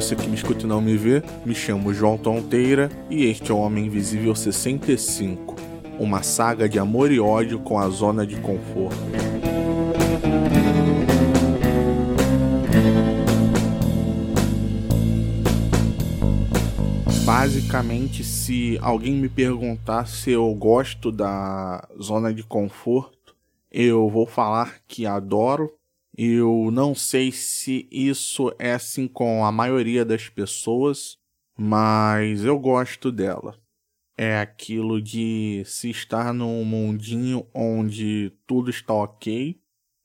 Você que me escuta e não me vê, me chamo João Tonteira e este é o Homem Invisível 65, uma saga de amor e ódio com a zona de conforto. Basicamente, se alguém me perguntar se eu gosto da zona de conforto, eu vou falar que adoro eu não sei se isso é assim com a maioria das pessoas, mas eu gosto dela. É aquilo de se estar num mundinho onde tudo está ok,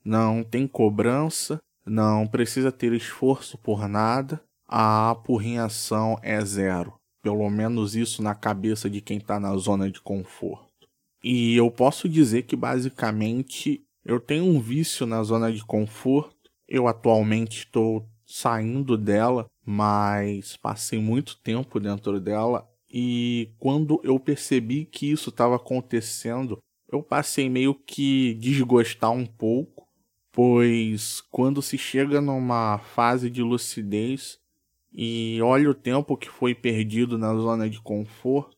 não tem cobrança, não precisa ter esforço por nada, a apurrinhação é zero. Pelo menos isso na cabeça de quem está na zona de conforto. E eu posso dizer que basicamente eu tenho um vício na zona de conforto. Eu atualmente estou saindo dela, mas passei muito tempo dentro dela e quando eu percebi que isso estava acontecendo, eu passei meio que desgostar um pouco, pois quando se chega numa fase de lucidez e olha o tempo que foi perdido na zona de conforto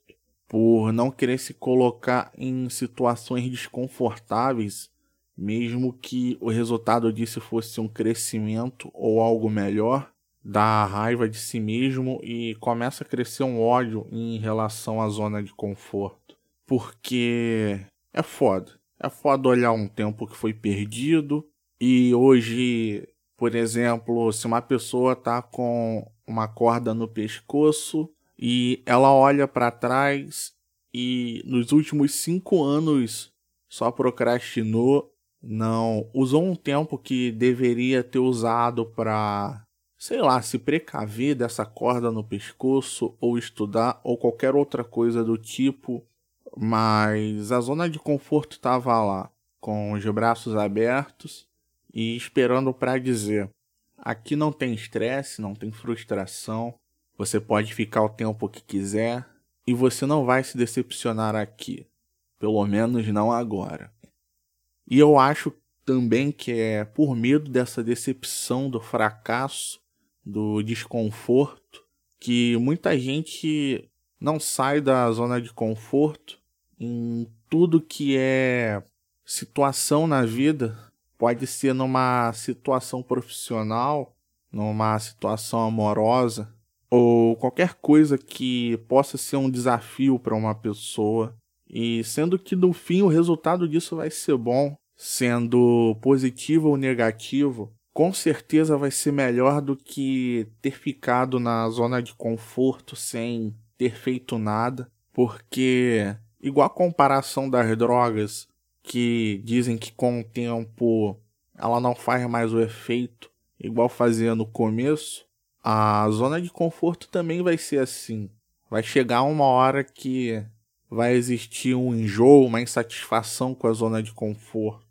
por não querer se colocar em situações desconfortáveis mesmo que o resultado disso fosse um crescimento ou algo melhor, dá raiva de si mesmo e começa a crescer um ódio em relação à zona de conforto. Porque é foda. É foda olhar um tempo que foi perdido e hoje, por exemplo, se uma pessoa tá com uma corda no pescoço e ela olha para trás e nos últimos cinco anos só procrastinou não usou um tempo que deveria ter usado para, sei lá, se precaver dessa corda no pescoço ou estudar ou qualquer outra coisa do tipo, mas a zona de conforto estava lá, com os braços abertos e esperando para dizer: aqui não tem estresse, não tem frustração, você pode ficar o tempo que quiser e você não vai se decepcionar aqui, pelo menos não agora. E eu acho também que é por medo dessa decepção, do fracasso, do desconforto, que muita gente não sai da zona de conforto em tudo que é situação na vida. Pode ser numa situação profissional, numa situação amorosa, ou qualquer coisa que possa ser um desafio para uma pessoa. E sendo que no fim o resultado disso vai ser bom, sendo positivo ou negativo, com certeza vai ser melhor do que ter ficado na zona de conforto sem ter feito nada, porque igual a comparação das drogas que dizem que com o tempo ela não faz mais o efeito igual fazia no começo, a zona de conforto também vai ser assim. Vai chegar uma hora que vai existir um enjoo, uma insatisfação com a zona de conforto.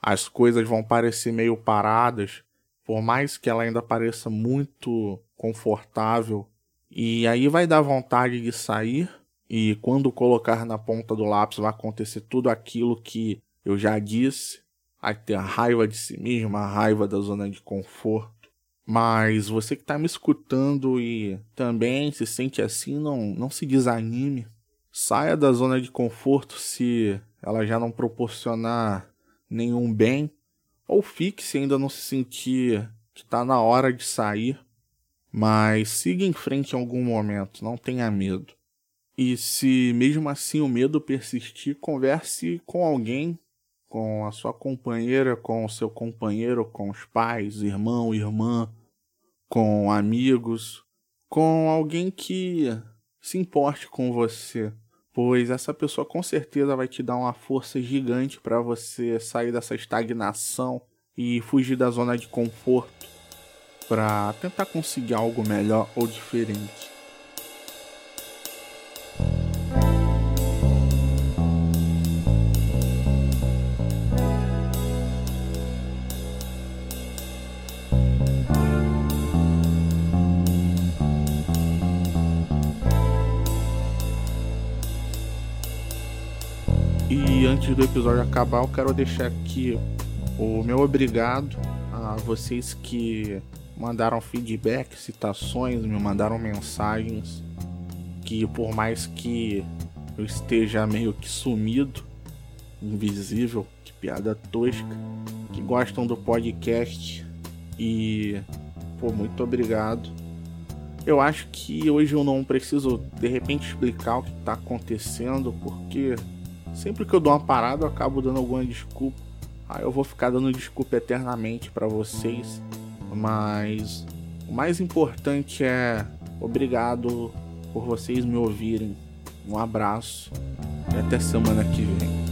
As coisas vão parecer meio paradas, por mais que ela ainda pareça muito confortável. E aí vai dar vontade de sair, e quando colocar na ponta do lápis vai acontecer tudo aquilo que eu já disse. Vai ter a raiva de si mesmo, a raiva da zona de conforto. Mas você que está me escutando e também se sente assim, não, não se desanime. Saia da zona de conforto se ela já não proporcionar nenhum bem. Ou fique se ainda não se sentir que está na hora de sair. Mas siga em frente em algum momento, não tenha medo. E se mesmo assim o medo persistir, converse com alguém, com a sua companheira, com o seu companheiro, com os pais, irmão, irmã, com amigos, com alguém que se importe com você, pois essa pessoa com certeza vai te dar uma força gigante para você sair dessa estagnação e fugir da zona de conforto para tentar conseguir algo melhor ou diferente. E antes do episódio acabar, eu quero deixar aqui o meu obrigado a vocês que mandaram feedback, citações, me mandaram mensagens que por mais que eu esteja meio que sumido, invisível, que piada tosca, que gostam do podcast e pô, muito obrigado. Eu acho que hoje eu não preciso de repente explicar o que está acontecendo, porque sempre que eu dou uma parada eu acabo dando alguma desculpa. Aí eu vou ficar dando desculpa eternamente para vocês, mas o mais importante é obrigado por vocês me ouvirem. Um abraço e até semana que vem.